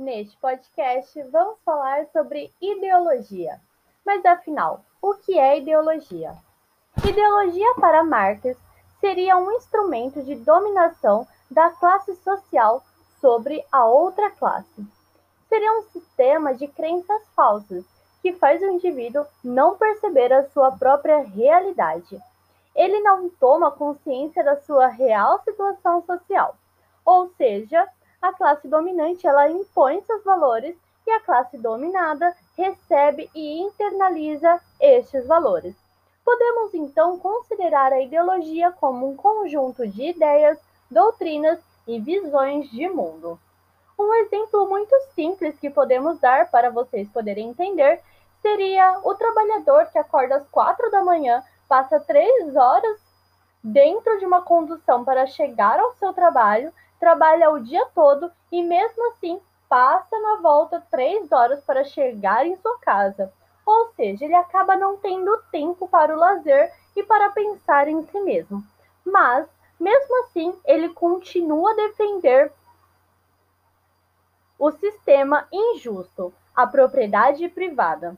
Neste podcast, vamos falar sobre ideologia. Mas afinal, o que é ideologia? Ideologia para Marx seria um instrumento de dominação da classe social sobre a outra classe. Seria um sistema de crenças falsas que faz o indivíduo não perceber a sua própria realidade. Ele não toma consciência da sua real situação social. Ou seja, a classe dominante ela impõe seus valores e a classe dominada recebe e internaliza estes valores. Podemos então considerar a ideologia como um conjunto de ideias, doutrinas e visões de mundo. Um exemplo muito simples que podemos dar para vocês poderem entender seria o trabalhador que acorda às quatro da manhã, passa três horas dentro de uma condução para chegar ao seu trabalho, trabalha o dia todo e mesmo assim passa na volta três horas para chegar em sua casa. Ou seja, ele acaba não tendo tempo para o lazer e para pensar em si mesmo. Mas, mesmo assim, ele continua a defender o sistema injusto, a propriedade privada.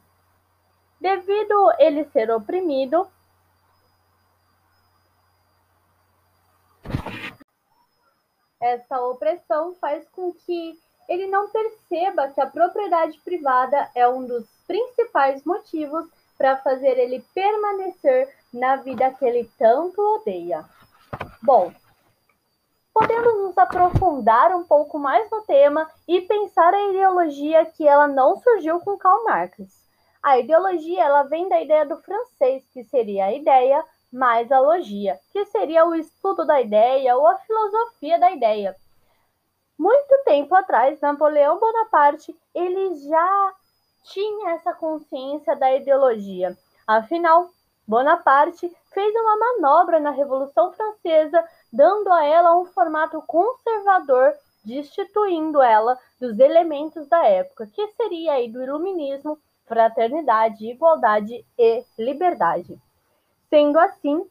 Devido ele ser oprimido, essa opressão faz com que ele não perceba que a propriedade privada é um dos principais motivos para fazer ele permanecer na vida que ele tanto odeia. Bom, podemos nos aprofundar um pouco mais no tema e pensar a ideologia que ela não surgiu com Karl Marx. A ideologia ela vem da ideia do francês, que seria a ideia mais a logia, que seria o estudo da ideia ou a filosofia da ideia. Muito tempo atrás, Napoleão Bonaparte ele já tinha essa consciência da ideologia. Afinal, Bonaparte fez uma manobra na Revolução Francesa, dando a ela um formato conservador, destituindo ela dos elementos da época, que seria aí do iluminismo fraternidade, igualdade e liberdade. Sendo assim,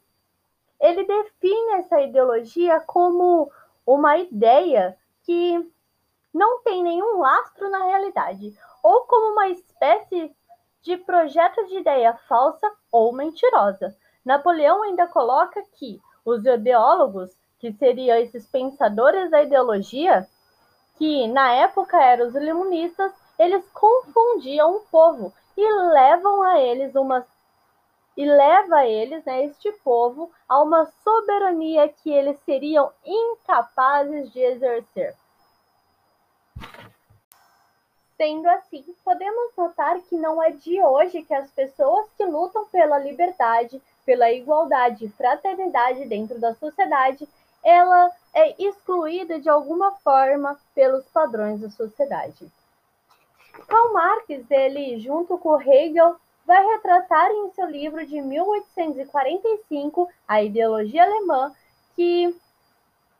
ele define essa ideologia como uma ideia que não tem nenhum lastro na realidade, ou como uma espécie de projeto de ideia falsa ou mentirosa. Napoleão ainda coloca que os ideólogos, que seriam esses pensadores da ideologia, que na época eram os iluministas, eles confundiam o povo e levam a eles uma e leva eles, né, este povo, a uma soberania que eles seriam incapazes de exercer. Sendo assim, podemos notar que não é de hoje que as pessoas que lutam pela liberdade, pela igualdade e fraternidade dentro da sociedade, ela é excluída de alguma forma pelos padrões da sociedade. Karl Marx, ele, junto com Hegel, vai retratar em seu livro de 1845, A Ideologia Alemã, que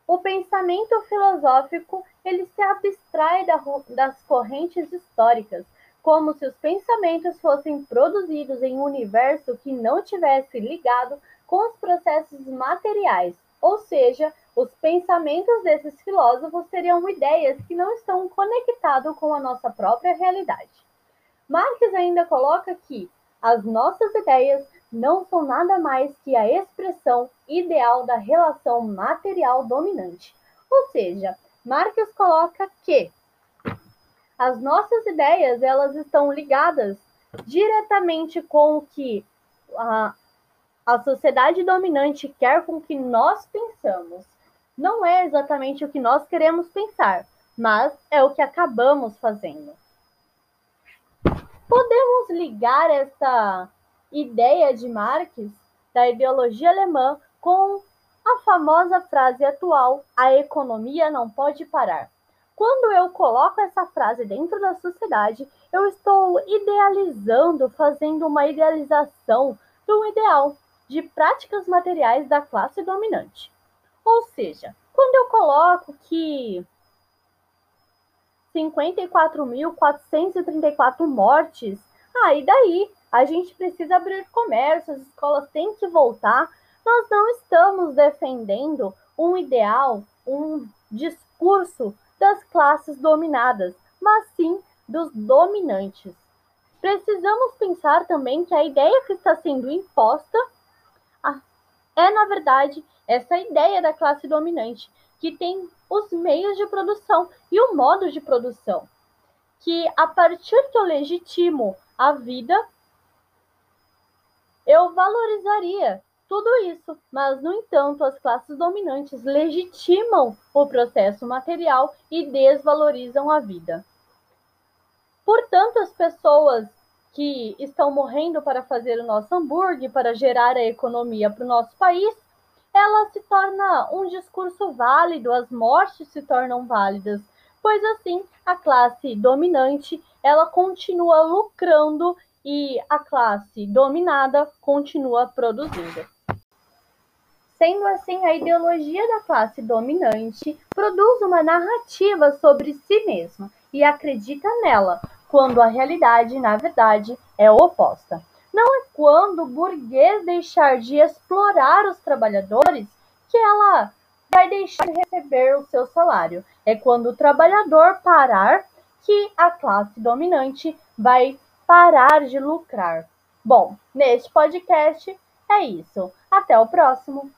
o pensamento filosófico ele se abstrai das correntes históricas, como se os pensamentos fossem produzidos em um universo que não tivesse ligado com os processos materiais, ou seja, os pensamentos desses filósofos seriam ideias que não estão conectadas com a nossa própria realidade. Marx ainda coloca que as nossas ideias não são nada mais que a expressão ideal da relação material dominante. Ou seja, Marx coloca que as nossas ideias elas estão ligadas diretamente com o que a, a sociedade dominante quer com que nós pensamos não é exatamente o que nós queremos pensar, mas é o que acabamos fazendo. Podemos ligar essa ideia de Marx da ideologia alemã com a famosa frase atual: a economia não pode parar. Quando eu coloco essa frase dentro da sociedade, eu estou idealizando, fazendo uma idealização do ideal de práticas materiais da classe dominante. Ou seja, quando eu coloco que 54.434 mortes, aí ah, daí a gente precisa abrir comércio, as escolas têm que voltar. Nós não estamos defendendo um ideal, um discurso das classes dominadas, mas sim dos dominantes. Precisamos pensar também que a ideia que está sendo imposta é, na verdade, essa ideia da classe dominante, que tem os meios de produção e o modo de produção. Que a partir que eu legitimo a vida, eu valorizaria tudo isso, mas, no entanto, as classes dominantes legitimam o processo material e desvalorizam a vida. Portanto, as pessoas que estão morrendo para fazer o nosso hambúrguer, para gerar a economia para o nosso país, ela se torna um discurso válido, as mortes se tornam válidas, pois assim a classe dominante ela continua lucrando e a classe dominada continua produzindo. Sendo assim, a ideologia da classe dominante produz uma narrativa sobre si mesma e acredita nela, quando a realidade, na verdade, é oposta. Não é quando o burguês deixar de explorar os trabalhadores que ela vai deixar de receber o seu salário. É quando o trabalhador parar que a classe dominante vai parar de lucrar. Bom, neste podcast é isso. Até o próximo!